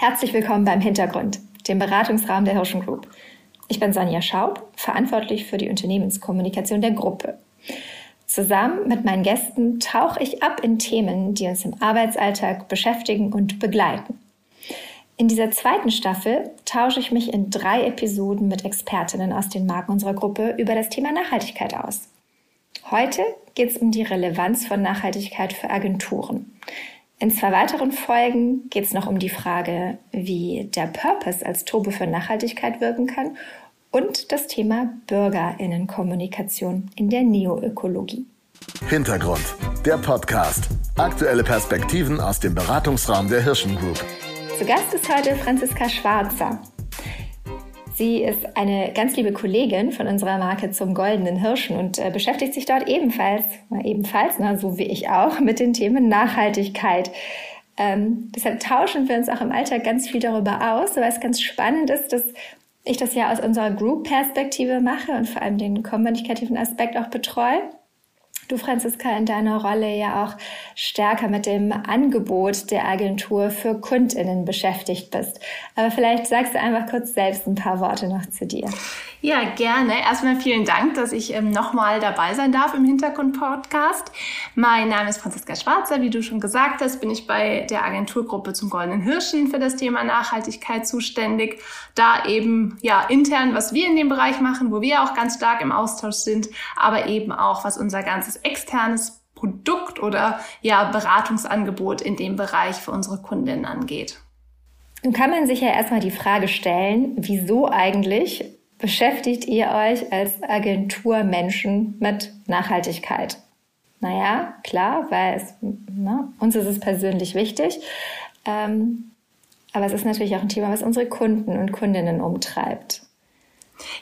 Herzlich willkommen beim Hintergrund, dem Beratungsraum der Hirschen Group. Ich bin Sonja Schaub, verantwortlich für die Unternehmenskommunikation der Gruppe. Zusammen mit meinen Gästen tauche ich ab in Themen, die uns im Arbeitsalltag beschäftigen und begleiten. In dieser zweiten Staffel tausche ich mich in drei Episoden mit Expertinnen aus den Marken unserer Gruppe über das Thema Nachhaltigkeit aus. Heute geht es um die Relevanz von Nachhaltigkeit für Agenturen. In zwei weiteren Folgen geht es noch um die Frage, wie der Purpose als Turbo für Nachhaltigkeit wirken kann und das Thema Bürgerinnenkommunikation in der Neoökologie. Hintergrund, der Podcast. Aktuelle Perspektiven aus dem Beratungsraum der Hirschen Group. Zu Gast ist heute Franziska Schwarzer. Sie ist eine ganz liebe Kollegin von unserer Marke zum Goldenen Hirschen und äh, beschäftigt sich dort ebenfalls, ebenfalls, na, so wie ich auch, mit den Themen Nachhaltigkeit. Ähm, deshalb tauschen wir uns auch im Alltag ganz viel darüber aus, weil es ganz spannend ist, dass ich das ja aus unserer Group-Perspektive mache und vor allem den kommunikativen Aspekt auch betreue du, Franziska, in deiner Rolle ja auch stärker mit dem Angebot der Agentur für KundInnen beschäftigt bist. Aber vielleicht sagst du einfach kurz selbst ein paar Worte noch zu dir. Ja, gerne. Erstmal vielen Dank, dass ich ähm, nochmal dabei sein darf im Hintergrund-Podcast. Mein Name ist Franziska Schwarzer. Wie du schon gesagt hast, bin ich bei der Agenturgruppe zum Goldenen Hirschen für das Thema Nachhaltigkeit zuständig. Da eben, ja, intern, was wir in dem Bereich machen, wo wir auch ganz stark im Austausch sind, aber eben auch, was unser ganzes externes Produkt oder ja, Beratungsangebot in dem Bereich für unsere Kundinnen angeht. Nun kann man sich ja erstmal die Frage stellen, wieso eigentlich beschäftigt ihr euch als Agenturmenschen mit Nachhaltigkeit? Naja, klar, weil es, na, ne, uns ist es persönlich wichtig. Ähm, aber es ist natürlich auch ein Thema, was unsere Kunden und Kundinnen umtreibt.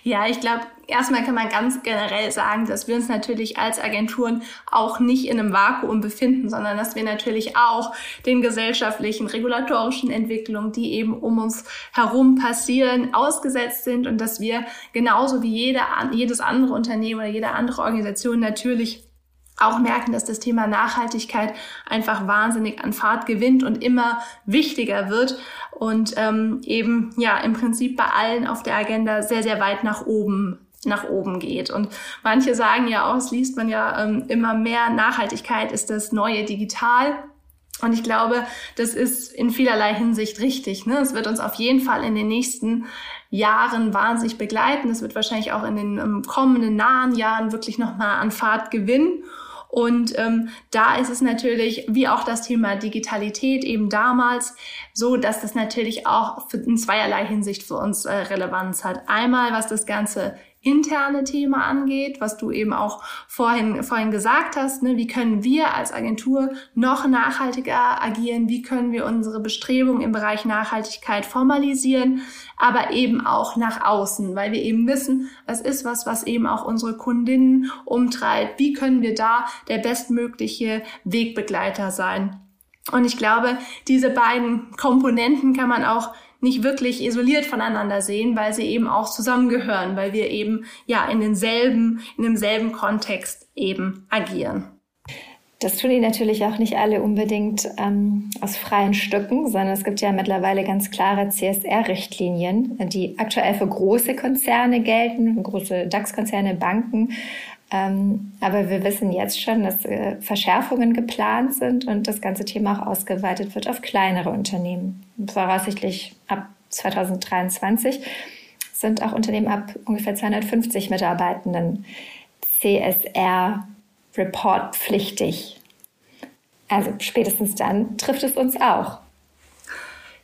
Ja, ich glaube, erstmal kann man ganz generell sagen, dass wir uns natürlich als Agenturen auch nicht in einem Vakuum befinden, sondern dass wir natürlich auch den gesellschaftlichen, regulatorischen Entwicklungen, die eben um uns herum passieren, ausgesetzt sind und dass wir genauso wie jede, jedes andere Unternehmen oder jede andere Organisation natürlich auch merken, dass das Thema Nachhaltigkeit einfach wahnsinnig an Fahrt gewinnt und immer wichtiger wird und ähm, eben ja im Prinzip bei allen auf der Agenda sehr, sehr weit nach oben nach oben geht. Und manche sagen ja auch, es liest man ja ähm, immer mehr, Nachhaltigkeit ist das neue Digital. Und ich glaube, das ist in vielerlei Hinsicht richtig. Ne? Es wird uns auf jeden Fall in den nächsten Jahren wahnsinnig begleiten. Es wird wahrscheinlich auch in den ähm, kommenden nahen Jahren wirklich nochmal an Fahrt gewinnen. Und ähm, da ist es natürlich, wie auch das Thema Digitalität eben damals, so dass das natürlich auch in zweierlei Hinsicht für uns äh, Relevanz hat. Einmal, was das Ganze interne Thema angeht, was du eben auch vorhin, vorhin gesagt hast, ne, wie können wir als Agentur noch nachhaltiger agieren, wie können wir unsere Bestrebungen im Bereich Nachhaltigkeit formalisieren, aber eben auch nach außen, weil wir eben wissen, was ist was, was eben auch unsere Kundinnen umtreibt, wie können wir da der bestmögliche Wegbegleiter sein. Und ich glaube, diese beiden Komponenten kann man auch nicht wirklich isoliert voneinander sehen, weil sie eben auch zusammengehören, weil wir eben ja in denselben, in demselben Kontext eben agieren. Das tun die natürlich auch nicht alle unbedingt ähm, aus freien Stücken, sondern es gibt ja mittlerweile ganz klare CSR-Richtlinien, die aktuell für große Konzerne gelten, große DAX-Konzerne, Banken. Ähm, aber wir wissen jetzt schon, dass äh, Verschärfungen geplant sind und das ganze Thema auch ausgeweitet wird auf kleinere Unternehmen. Voraussichtlich ab 2023 sind auch Unternehmen ab ungefähr 250 Mitarbeitenden CSR Report pflichtig. Also spätestens dann trifft es uns auch.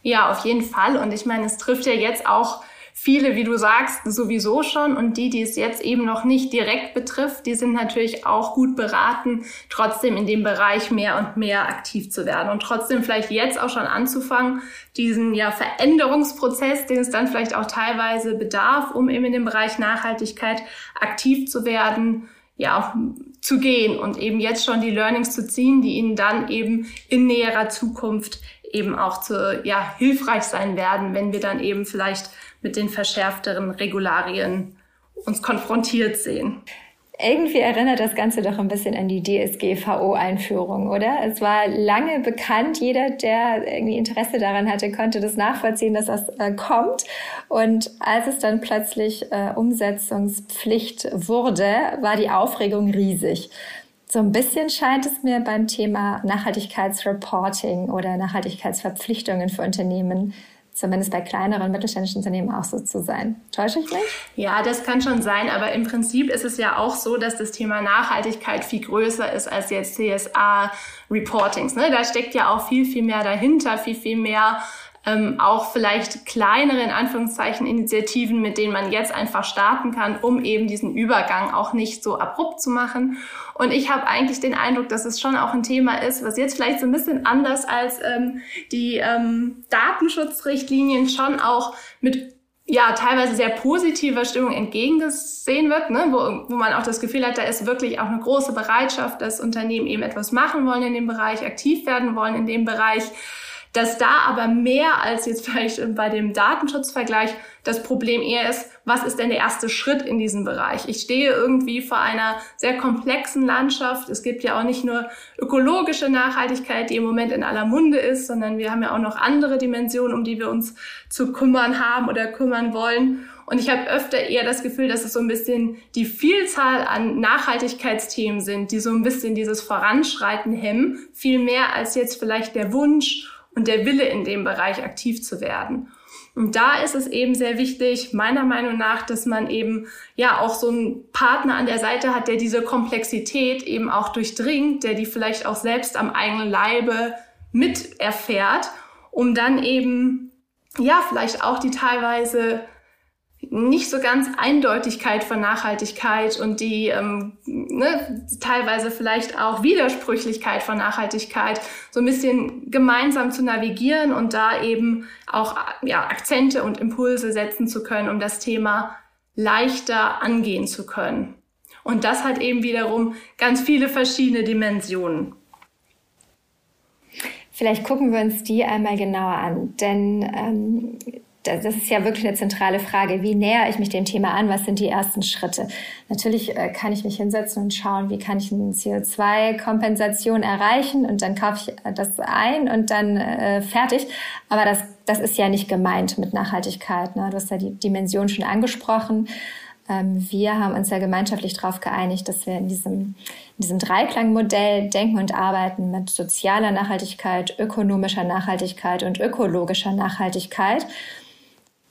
Ja, auf jeden Fall. Und ich meine, es trifft ja jetzt auch viele, wie du sagst, sowieso schon. Und die, die es jetzt eben noch nicht direkt betrifft, die sind natürlich auch gut beraten, trotzdem in dem Bereich mehr und mehr aktiv zu werden. Und trotzdem vielleicht jetzt auch schon anzufangen, diesen ja Veränderungsprozess, den es dann vielleicht auch teilweise bedarf, um eben in dem Bereich Nachhaltigkeit aktiv zu werden, ja, zu gehen und eben jetzt schon die Learnings zu ziehen, die ihnen dann eben in näherer Zukunft eben auch zu, ja, hilfreich sein werden, wenn wir dann eben vielleicht mit den verschärfteren Regularien uns konfrontiert sehen. Irgendwie erinnert das Ganze doch ein bisschen an die DSGVO-Einführung, oder? Es war lange bekannt, jeder, der irgendwie Interesse daran hatte, konnte das nachvollziehen, dass das äh, kommt. Und als es dann plötzlich äh, Umsetzungspflicht wurde, war die Aufregung riesig. So ein bisschen scheint es mir beim Thema Nachhaltigkeitsreporting oder Nachhaltigkeitsverpflichtungen für Unternehmen zumindest bei kleineren mittelständischen Unternehmen auch so zu sein. Täusche ich mich? Ja, das kann schon sein, aber im Prinzip ist es ja auch so, dass das Thema Nachhaltigkeit viel größer ist als jetzt CSA-Reportings. Ne? Da steckt ja auch viel, viel mehr dahinter, viel, viel mehr ähm, auch vielleicht kleinere, in Anführungszeichen, Initiativen, mit denen man jetzt einfach starten kann, um eben diesen Übergang auch nicht so abrupt zu machen. Und ich habe eigentlich den Eindruck, dass es schon auch ein Thema ist, was jetzt vielleicht so ein bisschen anders als ähm, die ähm, Datenschutzrichtlinien schon auch mit ja, teilweise sehr positiver Stimmung entgegengesehen wird, ne? wo, wo man auch das Gefühl hat, da ist wirklich auch eine große Bereitschaft, dass Unternehmen eben etwas machen wollen in dem Bereich, aktiv werden wollen in dem Bereich dass da aber mehr als jetzt vielleicht bei dem Datenschutzvergleich das Problem eher ist, was ist denn der erste Schritt in diesem Bereich? Ich stehe irgendwie vor einer sehr komplexen Landschaft. Es gibt ja auch nicht nur ökologische Nachhaltigkeit, die im Moment in aller Munde ist, sondern wir haben ja auch noch andere Dimensionen, um die wir uns zu kümmern haben oder kümmern wollen. Und ich habe öfter eher das Gefühl, dass es so ein bisschen die Vielzahl an Nachhaltigkeitsthemen sind, die so ein bisschen dieses Voranschreiten hemmen, viel mehr als jetzt vielleicht der Wunsch und der Wille in dem Bereich aktiv zu werden. Und da ist es eben sehr wichtig, meiner Meinung nach, dass man eben ja auch so einen Partner an der Seite hat, der diese Komplexität eben auch durchdringt, der die vielleicht auch selbst am eigenen Leibe mit erfährt, um dann eben ja vielleicht auch die teilweise nicht so ganz Eindeutigkeit von Nachhaltigkeit und die ähm, ne, teilweise vielleicht auch Widersprüchlichkeit von Nachhaltigkeit so ein bisschen gemeinsam zu navigieren und da eben auch ja, Akzente und Impulse setzen zu können, um das Thema leichter angehen zu können. Und das hat eben wiederum ganz viele verschiedene Dimensionen. Vielleicht gucken wir uns die einmal genauer an, denn ähm, das ist ja wirklich eine zentrale Frage. Wie näher ich mich dem Thema an? Was sind die ersten Schritte? Natürlich äh, kann ich mich hinsetzen und schauen, wie kann ich eine CO2-Kompensation erreichen und dann kaufe ich äh, das ein und dann äh, fertig. Aber das, das ist ja nicht gemeint mit Nachhaltigkeit. Ne? Du hast ja die Dimension schon angesprochen. Ähm, wir haben uns ja gemeinschaftlich darauf geeinigt, dass wir in diesem, in diesem Dreiklangmodell denken und arbeiten mit sozialer Nachhaltigkeit, ökonomischer Nachhaltigkeit und ökologischer Nachhaltigkeit.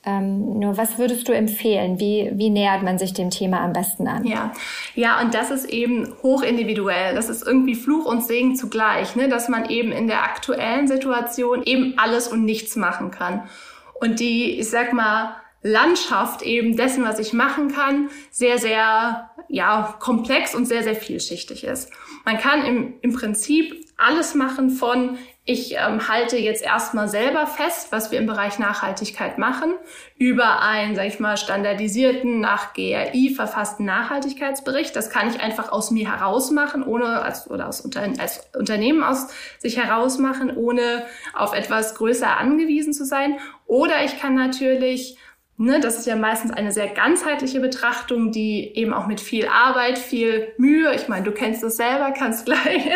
Ähm, nur was würdest du empfehlen? Wie, wie nähert man sich dem Thema am besten an? Ja, ja, und das ist eben hochindividuell. Das ist irgendwie Fluch und Segen zugleich, ne? dass man eben in der aktuellen Situation eben alles und nichts machen kann. Und die, ich sag mal, Landschaft eben dessen, was ich machen kann, sehr, sehr ja, komplex und sehr, sehr vielschichtig ist. Man kann im, im Prinzip alles machen von ich ähm, halte jetzt erstmal selber fest, was wir im Bereich Nachhaltigkeit machen, über einen, sag ich mal, standardisierten, nach GRI verfassten Nachhaltigkeitsbericht. Das kann ich einfach aus mir heraus machen, ohne als, oder aus Unter als Unternehmen aus sich heraus machen, ohne auf etwas größer angewiesen zu sein. Oder ich kann natürlich Ne, das ist ja meistens eine sehr ganzheitliche Betrachtung, die eben auch mit viel Arbeit, viel Mühe, ich meine, du kennst das selber, kannst gleich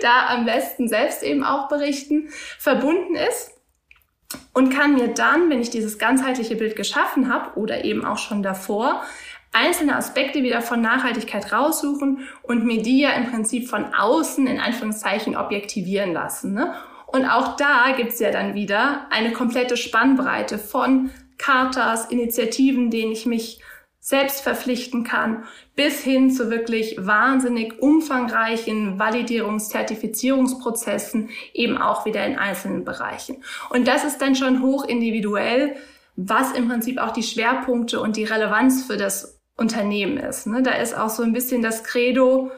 da am besten selbst eben auch berichten, verbunden ist und kann mir dann, wenn ich dieses ganzheitliche Bild geschaffen habe oder eben auch schon davor, einzelne Aspekte wieder von Nachhaltigkeit raussuchen und mir die ja im Prinzip von außen in Anführungszeichen objektivieren lassen. Ne? Und auch da gibt's ja dann wieder eine komplette Spannbreite von Chartas, Initiativen, denen ich mich selbst verpflichten kann, bis hin zu wirklich wahnsinnig umfangreichen Validierungs-, Zertifizierungsprozessen, eben auch wieder in einzelnen Bereichen. Und das ist dann schon hoch individuell, was im Prinzip auch die Schwerpunkte und die Relevanz für das Unternehmen ist. Ne? Da ist auch so ein bisschen das Credo,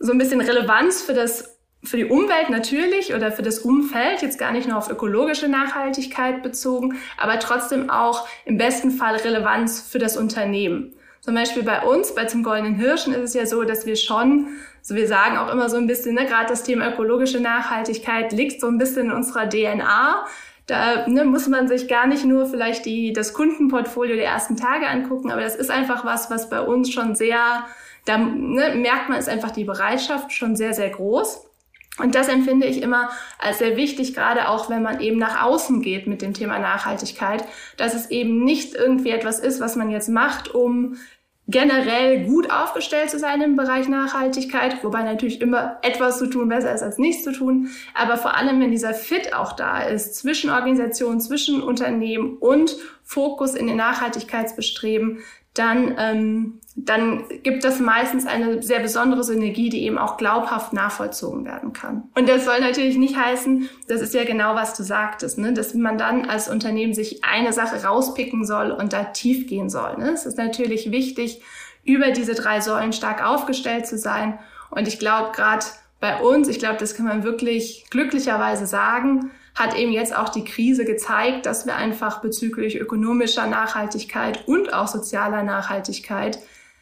so ein bisschen Relevanz für das für die Umwelt natürlich oder für das Umfeld, jetzt gar nicht nur auf ökologische Nachhaltigkeit bezogen, aber trotzdem auch im besten Fall Relevanz für das Unternehmen. Zum Beispiel bei uns, bei zum Goldenen Hirschen ist es ja so, dass wir schon, so wir sagen auch immer so ein bisschen, ne, gerade das Thema ökologische Nachhaltigkeit liegt so ein bisschen in unserer DNA. Da ne, muss man sich gar nicht nur vielleicht die, das Kundenportfolio der ersten Tage angucken, aber das ist einfach was, was bei uns schon sehr da ne, merkt man, ist einfach die Bereitschaft schon sehr, sehr groß. Und das empfinde ich immer als sehr wichtig, gerade auch wenn man eben nach außen geht mit dem Thema Nachhaltigkeit, dass es eben nicht irgendwie etwas ist, was man jetzt macht, um generell gut aufgestellt zu sein im Bereich Nachhaltigkeit, wobei natürlich immer etwas zu tun besser ist als nichts zu tun. Aber vor allem, wenn dieser Fit auch da ist zwischen Organisationen, zwischen Unternehmen und Fokus in den Nachhaltigkeitsbestreben, dann, ähm, dann gibt das meistens eine sehr besondere Synergie, die eben auch glaubhaft nachvollzogen werden kann. Und das soll natürlich nicht heißen, das ist ja genau, was du sagtest, ne? dass man dann als Unternehmen sich eine Sache rauspicken soll und da tief gehen soll. Ne? Es ist natürlich wichtig, über diese drei Säulen stark aufgestellt zu sein. Und ich glaube, gerade bei uns, ich glaube, das kann man wirklich glücklicherweise sagen, hat eben jetzt auch die Krise gezeigt, dass wir einfach bezüglich ökonomischer Nachhaltigkeit und auch sozialer Nachhaltigkeit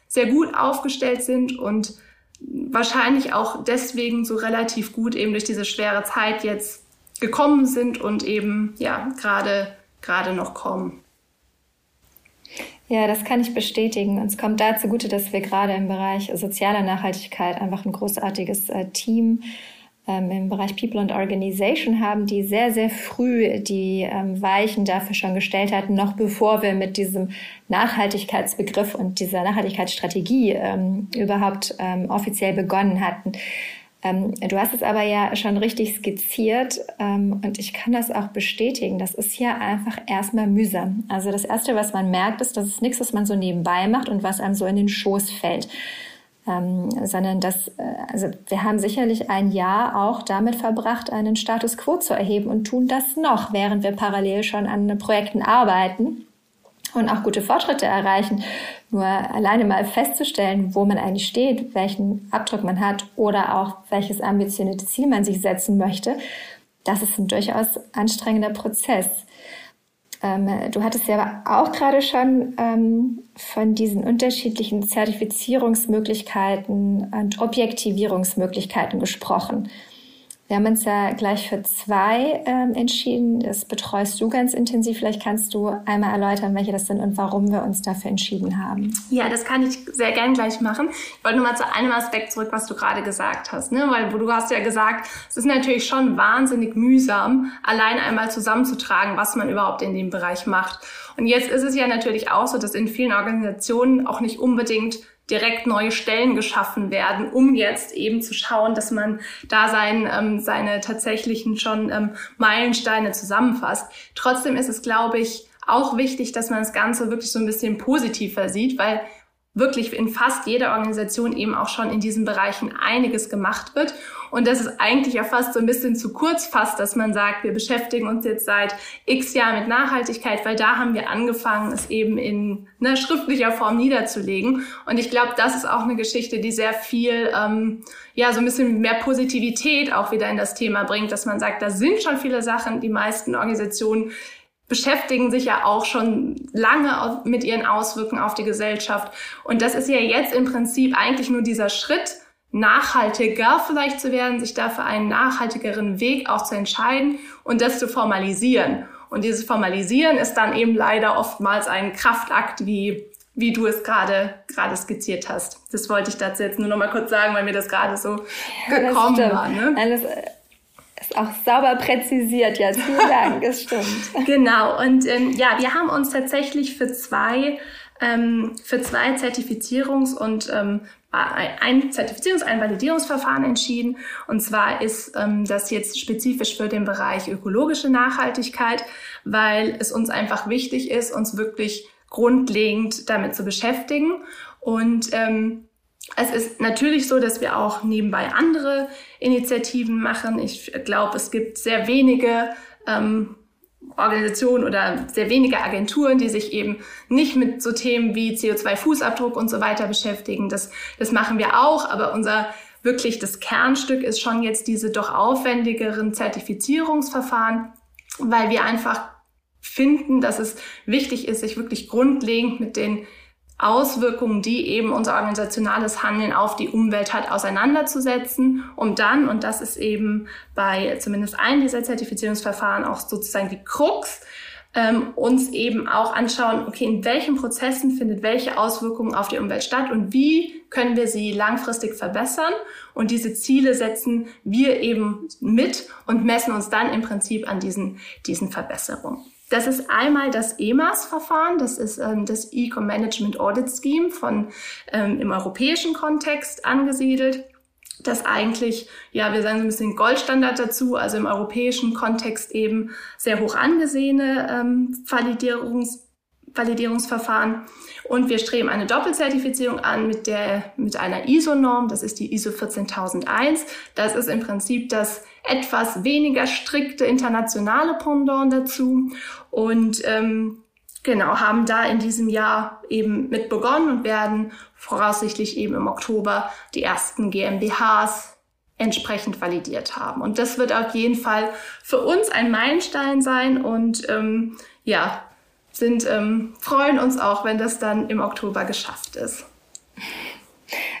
sehr gut aufgestellt sind und wahrscheinlich auch deswegen so relativ gut eben durch diese schwere Zeit jetzt gekommen sind und eben ja gerade gerade noch kommen. Ja, das kann ich bestätigen. Und es kommt da zugute, dass wir gerade im Bereich sozialer Nachhaltigkeit einfach ein großartiges äh, Team ähm, im Bereich People and Organization haben, die sehr, sehr früh die ähm, Weichen dafür schon gestellt hatten, noch bevor wir mit diesem Nachhaltigkeitsbegriff und dieser Nachhaltigkeitsstrategie ähm, überhaupt ähm, offiziell begonnen hatten. Ähm, du hast es aber ja schon richtig skizziert ähm, und ich kann das auch bestätigen. Das ist ja einfach erstmal mühsam. Also das Erste, was man merkt, ist, dass es nichts, was man so nebenbei macht und was einem so in den Schoß fällt ähm, sondern dass, äh, also wir haben sicherlich ein Jahr auch damit verbracht, einen Status quo zu erheben und tun das noch, während wir parallel schon an Projekten arbeiten und auch gute Fortschritte erreichen. Nur alleine mal festzustellen, wo man eigentlich steht, welchen Abdruck man hat oder auch welches ambitionierte Ziel man sich setzen möchte, das ist ein durchaus anstrengender Prozess. Ähm, du hattest ja auch gerade schon ähm, von diesen unterschiedlichen Zertifizierungsmöglichkeiten und Objektivierungsmöglichkeiten gesprochen. Wir haben uns ja gleich für zwei ähm, entschieden. Das betreust du ganz intensiv. Vielleicht kannst du einmal erläutern, welche das sind und warum wir uns dafür entschieden haben. Ja, das kann ich sehr gern gleich machen. Ich wollte nur mal zu einem Aspekt zurück, was du gerade gesagt hast. Ne? Weil du hast ja gesagt, es ist natürlich schon wahnsinnig mühsam, allein einmal zusammenzutragen, was man überhaupt in dem Bereich macht. Und jetzt ist es ja natürlich auch so, dass in vielen Organisationen auch nicht unbedingt direkt neue Stellen geschaffen werden, um jetzt eben zu schauen, dass man da sein, ähm, seine tatsächlichen schon ähm, Meilensteine zusammenfasst. Trotzdem ist es, glaube ich, auch wichtig, dass man das Ganze wirklich so ein bisschen positiver sieht, weil wirklich in fast jeder Organisation eben auch schon in diesen Bereichen einiges gemacht wird. Und das ist eigentlich ja fast so ein bisschen zu kurz fast, dass man sagt, wir beschäftigen uns jetzt seit x Jahren mit Nachhaltigkeit, weil da haben wir angefangen, es eben in einer schriftlicher Form niederzulegen. Und ich glaube, das ist auch eine Geschichte, die sehr viel, ähm, ja, so ein bisschen mehr Positivität auch wieder in das Thema bringt, dass man sagt, da sind schon viele Sachen, die meisten Organisationen beschäftigen sich ja auch schon lange mit ihren Auswirkungen auf die Gesellschaft. Und das ist ja jetzt im Prinzip eigentlich nur dieser Schritt, nachhaltiger vielleicht zu werden, sich dafür einen nachhaltigeren Weg auch zu entscheiden und das zu formalisieren. Und dieses Formalisieren ist dann eben leider oftmals ein Kraftakt, wie, wie du es gerade, gerade skizziert hast. Das wollte ich dazu jetzt nur noch mal kurz sagen, weil mir das gerade so ja, gekommen war. Ne? Alles ist auch sauber präzisiert, ja, vielen Dank, das stimmt. Genau, und ähm, ja, wir haben uns tatsächlich für zwei, ähm, für zwei Zertifizierungs- und ähm, ein Zertifizierungs-, ein Validierungsverfahren entschieden. Und zwar ist ähm, das jetzt spezifisch für den Bereich ökologische Nachhaltigkeit, weil es uns einfach wichtig ist, uns wirklich grundlegend damit zu beschäftigen. Und ähm, es ist natürlich so, dass wir auch nebenbei andere Initiativen machen. Ich glaube, es gibt sehr wenige ähm, Organisationen oder sehr wenige Agenturen, die sich eben nicht mit so Themen wie CO2-Fußabdruck und so weiter beschäftigen. Das, das machen wir auch, aber unser wirklich das Kernstück ist schon jetzt diese doch aufwendigeren Zertifizierungsverfahren, weil wir einfach finden, dass es wichtig ist, sich wirklich grundlegend mit den Auswirkungen, die eben unser organisationales Handeln auf die Umwelt hat, auseinanderzusetzen, um dann, und das ist eben bei zumindest einem dieser Zertifizierungsverfahren auch sozusagen die Krux, ähm, uns eben auch anschauen, okay, in welchen Prozessen findet welche Auswirkungen auf die Umwelt statt und wie können wir sie langfristig verbessern. Und diese Ziele setzen wir eben mit und messen uns dann im Prinzip an diesen, diesen Verbesserungen. Das ist einmal das EMAS-Verfahren, das ist ähm, das Ecom Management Audit Scheme von ähm, im europäischen Kontext angesiedelt das eigentlich, ja, wir sagen so ein bisschen Goldstandard dazu, also im europäischen Kontext eben sehr hoch angesehene ähm, Validierungs Validierungsverfahren. Und wir streben eine Doppelzertifizierung an mit der, mit einer ISO-Norm. Das ist die ISO 14001. Das ist im Prinzip das etwas weniger strikte internationale Pendant dazu. Und, ähm, genau, haben da in diesem Jahr eben mit begonnen und werden voraussichtlich eben im Oktober die ersten GmbHs entsprechend validiert haben. Und das wird auf jeden Fall für uns ein Meilenstein sein und ähm, ja, sind, ähm, freuen uns auch, wenn das dann im Oktober geschafft ist.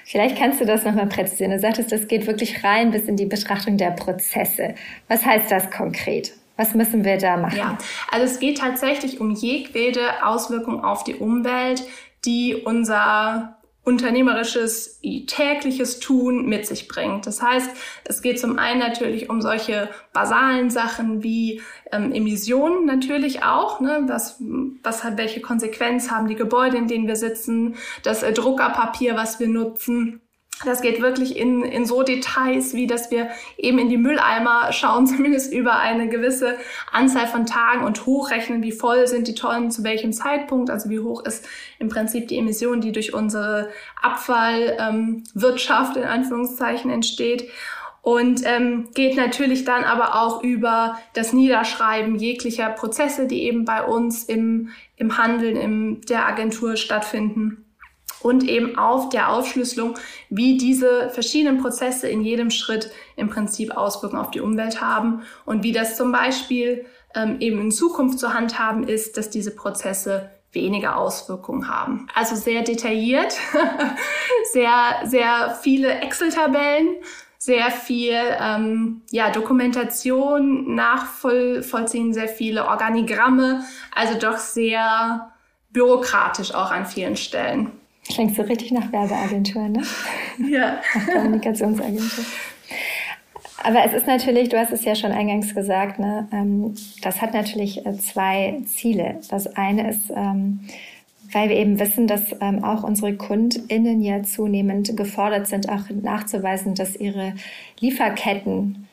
Vielleicht kannst du das nochmal präzisieren. Du sagtest, das geht wirklich rein bis in die Betrachtung der Prozesse. Was heißt das konkret? Was müssen wir da machen? Ja, also es geht tatsächlich um jegwede Auswirkung auf die Umwelt, die unser unternehmerisches, tägliches Tun mit sich bringt. Das heißt, es geht zum einen natürlich um solche basalen Sachen wie ähm, Emissionen natürlich auch. Ne? Was, was hat, welche Konsequenz haben die Gebäude, in denen wir sitzen, das äh, Druckerpapier, was wir nutzen das geht wirklich in, in so Details, wie dass wir eben in die Mülleimer schauen, zumindest über eine gewisse Anzahl von Tagen und hochrechnen, wie voll sind die Tonnen zu welchem Zeitpunkt, also wie hoch ist im Prinzip die Emission, die durch unsere Abfallwirtschaft ähm, in Anführungszeichen entsteht. Und ähm, geht natürlich dann aber auch über das Niederschreiben jeglicher Prozesse, die eben bei uns im, im Handeln, in der Agentur stattfinden und eben auf der Aufschlüsselung, wie diese verschiedenen Prozesse in jedem Schritt im Prinzip Auswirkungen auf die Umwelt haben und wie das zum Beispiel ähm, eben in Zukunft zu handhaben ist, dass diese Prozesse weniger Auswirkungen haben. Also sehr detailliert, sehr, sehr viele Excel-Tabellen, sehr viel ähm, ja, Dokumentation nachvollziehen, sehr viele Organigramme, also doch sehr bürokratisch auch an vielen Stellen. Klingt so richtig nach Werbeagentur, ne? Ja. Nach Kommunikationsagentur. Aber es ist natürlich, du hast es ja schon eingangs gesagt, ne, ähm, das hat natürlich äh, zwei Ziele. Das eine ist, ähm, weil wir eben wissen, dass ähm, auch unsere KundInnen ja zunehmend gefordert sind, auch nachzuweisen, dass ihre Lieferketten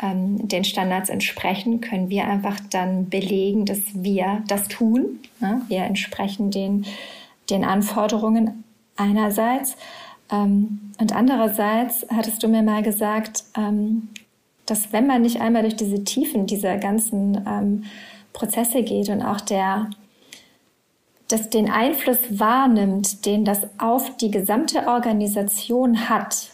ähm, den Standards entsprechen, können wir einfach dann belegen, dass wir das tun. Ne? Wir entsprechen den den Anforderungen einerseits. Ähm, und andererseits hattest du mir mal gesagt, ähm, dass wenn man nicht einmal durch diese Tiefen dieser ganzen ähm, Prozesse geht und auch der, dass den Einfluss wahrnimmt, den das auf die gesamte Organisation hat,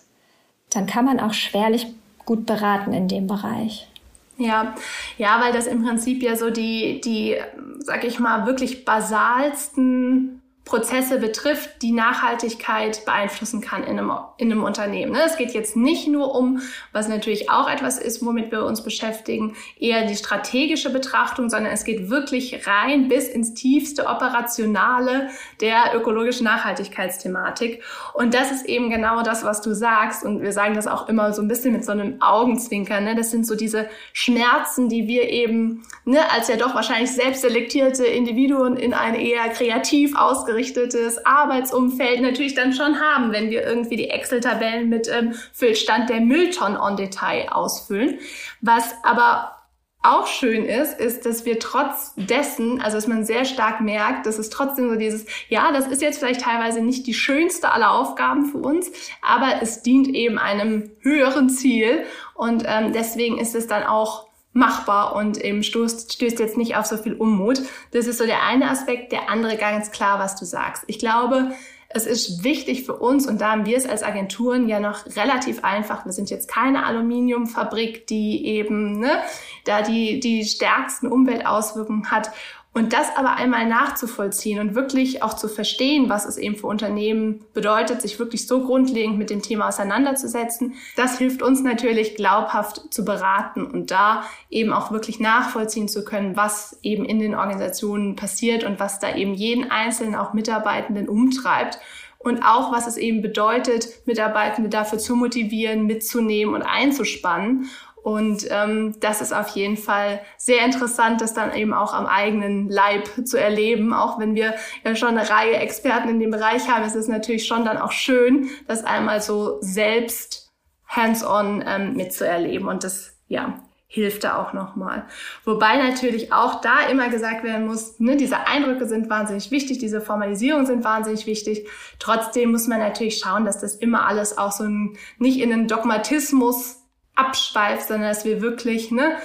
dann kann man auch schwerlich gut beraten in dem Bereich. Ja, ja, weil das im Prinzip ja so die, die, sag ich mal, wirklich basalsten Prozesse betrifft, die Nachhaltigkeit beeinflussen kann in einem, in einem Unternehmen. Ne? Es geht jetzt nicht nur um, was natürlich auch etwas ist, womit wir uns beschäftigen, eher die strategische Betrachtung, sondern es geht wirklich rein bis ins tiefste Operationale der ökologischen Nachhaltigkeitsthematik. Und das ist eben genau das, was du sagst. Und wir sagen das auch immer so ein bisschen mit so einem Augenzwinkern. Ne? Das sind so diese Schmerzen, die wir eben ne, als ja doch wahrscheinlich selbst selektierte Individuen in eine eher kreativ ausgerichtete ausgerichtetes Arbeitsumfeld natürlich dann schon haben, wenn wir irgendwie die Excel-Tabellen mit ähm, Füllstand der Mülltonnen on Detail ausfüllen. Was aber auch schön ist, ist, dass wir trotz dessen, also dass man sehr stark merkt, dass es trotzdem so dieses, ja, das ist jetzt vielleicht teilweise nicht die schönste aller Aufgaben für uns, aber es dient eben einem höheren Ziel und ähm, deswegen ist es dann auch machbar und eben stößt, stößt jetzt nicht auf so viel Unmut. Das ist so der eine Aspekt. Der andere ganz klar, was du sagst. Ich glaube, es ist wichtig für uns und da haben wir es als Agenturen ja noch relativ einfach. Wir sind jetzt keine Aluminiumfabrik, die eben ne, da die, die stärksten Umweltauswirkungen hat. Und das aber einmal nachzuvollziehen und wirklich auch zu verstehen, was es eben für Unternehmen bedeutet, sich wirklich so grundlegend mit dem Thema auseinanderzusetzen, das hilft uns natürlich glaubhaft zu beraten und da eben auch wirklich nachvollziehen zu können, was eben in den Organisationen passiert und was da eben jeden einzelnen auch Mitarbeitenden umtreibt und auch was es eben bedeutet, Mitarbeitende dafür zu motivieren, mitzunehmen und einzuspannen. Und ähm, das ist auf jeden Fall sehr interessant, das dann eben auch am eigenen Leib zu erleben. Auch wenn wir ja schon eine Reihe Experten in dem Bereich haben, ist es natürlich schon dann auch schön, das einmal so selbst hands-on ähm, mitzuerleben. Und das, ja, hilft da auch nochmal. Wobei natürlich auch da immer gesagt werden muss, ne, diese Eindrücke sind wahnsinnig wichtig, diese Formalisierungen sind wahnsinnig wichtig. Trotzdem muss man natürlich schauen, dass das immer alles auch so ein, nicht in einen Dogmatismus abschweift, sondern dass wir wirklich, ne,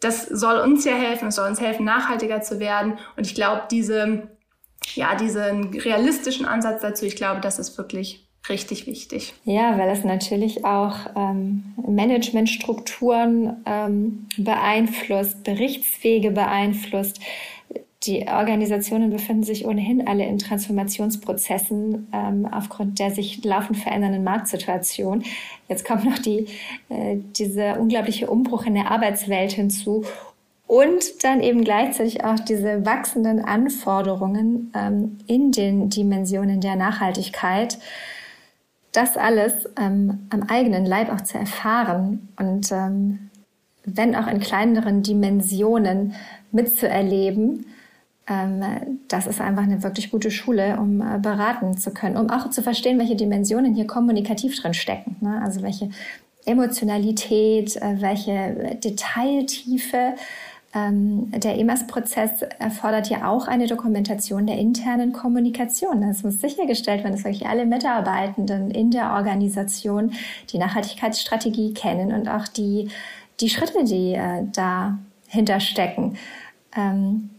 das soll uns ja helfen, es soll uns helfen, nachhaltiger zu werden. Und ich glaube, diese, ja, diesen realistischen Ansatz dazu, ich glaube, das ist wirklich richtig wichtig. Ja, weil es natürlich auch ähm, Managementstrukturen ähm, beeinflusst, Berichtswege beeinflusst. Die Organisationen befinden sich ohnehin alle in Transformationsprozessen ähm, aufgrund der sich laufend verändernden Marktsituation. Jetzt kommt noch die, äh, dieser unglaubliche Umbruch in der Arbeitswelt hinzu und dann eben gleichzeitig auch diese wachsenden Anforderungen ähm, in den Dimensionen der Nachhaltigkeit das alles ähm, am eigenen Leib auch zu erfahren und ähm, wenn auch in kleineren Dimensionen mitzuerleben, das ist einfach eine wirklich gute Schule, um äh, beraten zu können, um auch zu verstehen, welche Dimensionen hier kommunikativ drin stecken. Ne? Also welche Emotionalität, äh, welche Detailtiefe, ähm, der EMAS-Prozess erfordert ja auch eine Dokumentation der internen Kommunikation. Es muss sichergestellt werden, dass wirklich alle Mitarbeitenden in der Organisation die Nachhaltigkeitsstrategie kennen und auch die, die Schritte, die äh, dahinter stecken. Ähm,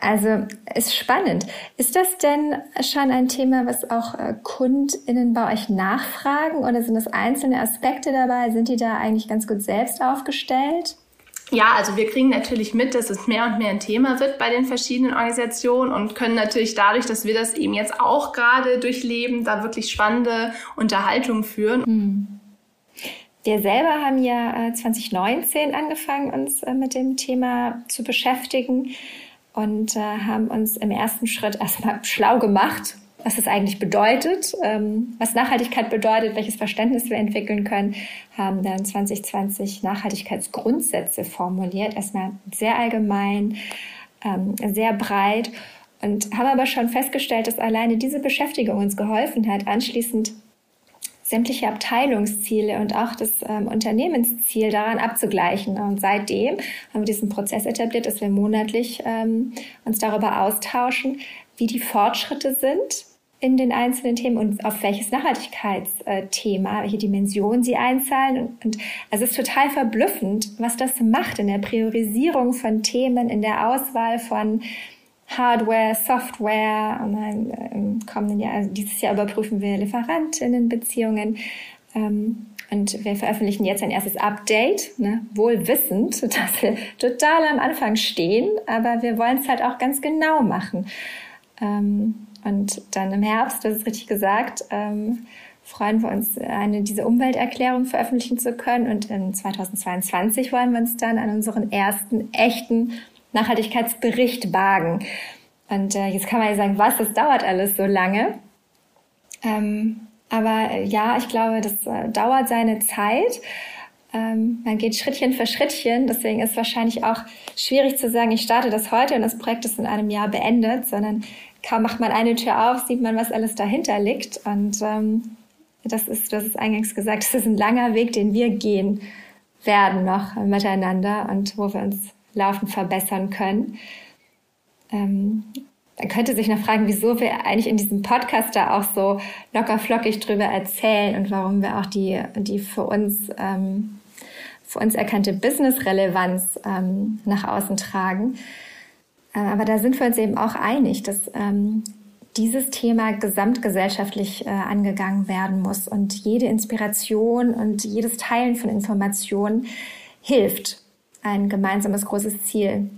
also ist spannend. Ist das denn schon ein Thema, was auch äh, KundInnen bei euch nachfragen oder sind das einzelne Aspekte dabei? Sind die da eigentlich ganz gut selbst aufgestellt? Ja, also wir kriegen natürlich mit, dass es mehr und mehr ein Thema wird bei den verschiedenen Organisationen und können natürlich dadurch, dass wir das eben jetzt auch gerade durchleben, da wirklich spannende Unterhaltungen führen. Hm. Wir selber haben ja 2019 äh, angefangen, uns äh, mit dem Thema zu beschäftigen und äh, haben uns im ersten Schritt erstmal schlau gemacht was es eigentlich bedeutet, ähm, was Nachhaltigkeit bedeutet, welches Verständnis wir entwickeln können, haben dann 2020 Nachhaltigkeitsgrundsätze formuliert. Erstmal sehr allgemein, ähm, sehr breit und haben aber schon festgestellt, dass alleine diese Beschäftigung uns geholfen hat, anschließend sämtliche Abteilungsziele und auch das ähm, Unternehmensziel daran abzugleichen. Und seitdem haben wir diesen Prozess etabliert, dass wir monatlich ähm, uns darüber austauschen, wie die Fortschritte sind in den einzelnen Themen und auf welches Nachhaltigkeitsthema, welche Dimension sie einzahlen. Und, und also es ist total verblüffend, was das macht in der Priorisierung von Themen, in der Auswahl von Hardware, Software. Und dann äh, im kommenden Jahr, also dieses Jahr überprüfen wir Lieferantinnenbeziehungen. Ähm, und wir veröffentlichen jetzt ein erstes Update, ne, wohl wissend, dass wir total am Anfang stehen, aber wir wollen es halt auch ganz genau machen. Ähm, und dann im Herbst, das ist richtig gesagt, ähm, freuen wir uns, eine, diese Umwelterklärung veröffentlichen zu können. Und in 2022 wollen wir uns dann an unseren ersten echten Nachhaltigkeitsbericht wagen. Und äh, jetzt kann man ja sagen, was, das dauert alles so lange. Ähm, aber äh, ja, ich glaube, das äh, dauert seine Zeit. Ähm, man geht Schrittchen für Schrittchen. Deswegen ist wahrscheinlich auch schwierig zu sagen, ich starte das heute und das Projekt ist in einem Jahr beendet, sondern kaum macht man eine Tür auf, sieht man, was alles dahinter liegt. Und ähm, das ist, das ist eingangs gesagt, das ist ein langer Weg, den wir gehen werden noch miteinander und wo wir uns laufend verbessern können. Ähm, man könnte sich noch fragen, wieso wir eigentlich in diesem Podcast da auch so locker flockig drüber erzählen und warum wir auch die, die für uns, ähm, für uns erkannte Business-Relevanz ähm, nach außen tragen. Äh, aber da sind wir uns eben auch einig, dass ähm, dieses Thema gesamtgesellschaftlich äh, angegangen werden muss und jede Inspiration und jedes Teilen von Informationen hilft, ein gemeinsames großes Ziel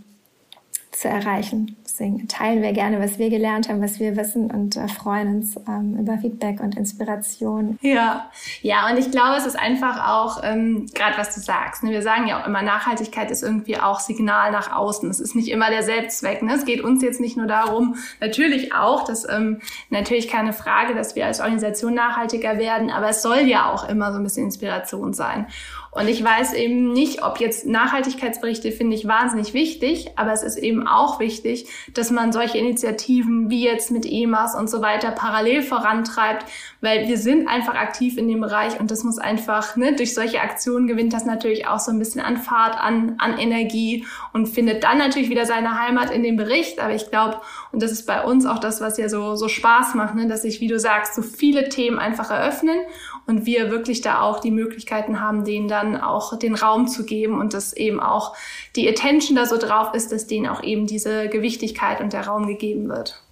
zu erreichen. Deswegen teilen wir gerne, was wir gelernt haben, was wir wissen und äh, freuen uns ähm, über Feedback und Inspiration. Ja, ja, und ich glaube, es ist einfach auch, ähm, gerade was du sagst, ne? wir sagen ja auch immer, Nachhaltigkeit ist irgendwie auch Signal nach außen. Es ist nicht immer der Selbstzweck. Ne? Es geht uns jetzt nicht nur darum, natürlich auch, dass ähm, natürlich keine Frage, dass wir als Organisation nachhaltiger werden, aber es soll ja auch immer so ein bisschen Inspiration sein. Und ich weiß eben nicht, ob jetzt Nachhaltigkeitsberichte finde ich wahnsinnig wichtig, aber es ist eben auch wichtig, dass man solche Initiativen wie jetzt mit EMAS und so weiter parallel vorantreibt, weil wir sind einfach aktiv in dem Bereich und das muss einfach, ne, durch solche Aktionen gewinnt das natürlich auch so ein bisschen an Fahrt, an, an Energie und findet dann natürlich wieder seine Heimat in dem Bericht. Aber ich glaube, und das ist bei uns auch das, was ja so, so Spaß macht, ne, dass sich, wie du sagst, so viele Themen einfach eröffnen und wir wirklich da auch die Möglichkeiten haben, denen dann auch den Raum zu geben und dass eben auch die Attention da so drauf ist, dass denen auch eben diese Gewichtigkeit und der Raum gegeben wird.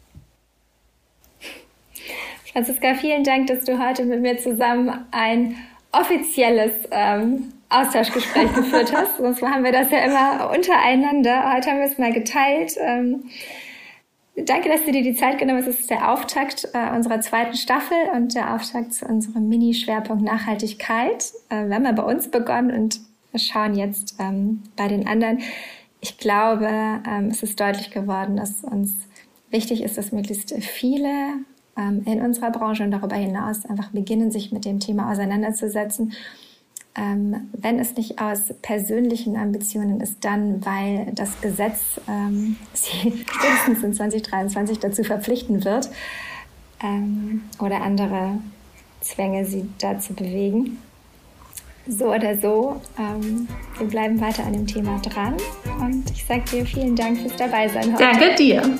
Franziska, vielen Dank, dass du heute mit mir zusammen ein offizielles ähm, Austauschgespräch geführt hast. Sonst haben wir das ja immer untereinander. Heute haben wir es mal geteilt. Ähm, Danke, dass du dir die Zeit genommen hast. Es ist der Auftakt äh, unserer zweiten Staffel und der Auftakt zu unserem Mini-Schwerpunkt Nachhaltigkeit. Äh, wir haben ja bei uns begonnen und schauen jetzt ähm, bei den anderen. Ich glaube, ähm, es ist deutlich geworden, dass uns wichtig ist, dass möglichst viele ähm, in unserer Branche und darüber hinaus einfach beginnen, sich mit dem Thema auseinanderzusetzen ähm, wenn es nicht aus persönlichen Ambitionen ist, dann weil das Gesetz ähm, sie spätestens in 2023 dazu verpflichten wird ähm, oder andere Zwänge sie dazu bewegen. So oder so, ähm, wir bleiben weiter an dem Thema dran und ich sage dir vielen Dank fürs Dabeisein heute. Danke dir.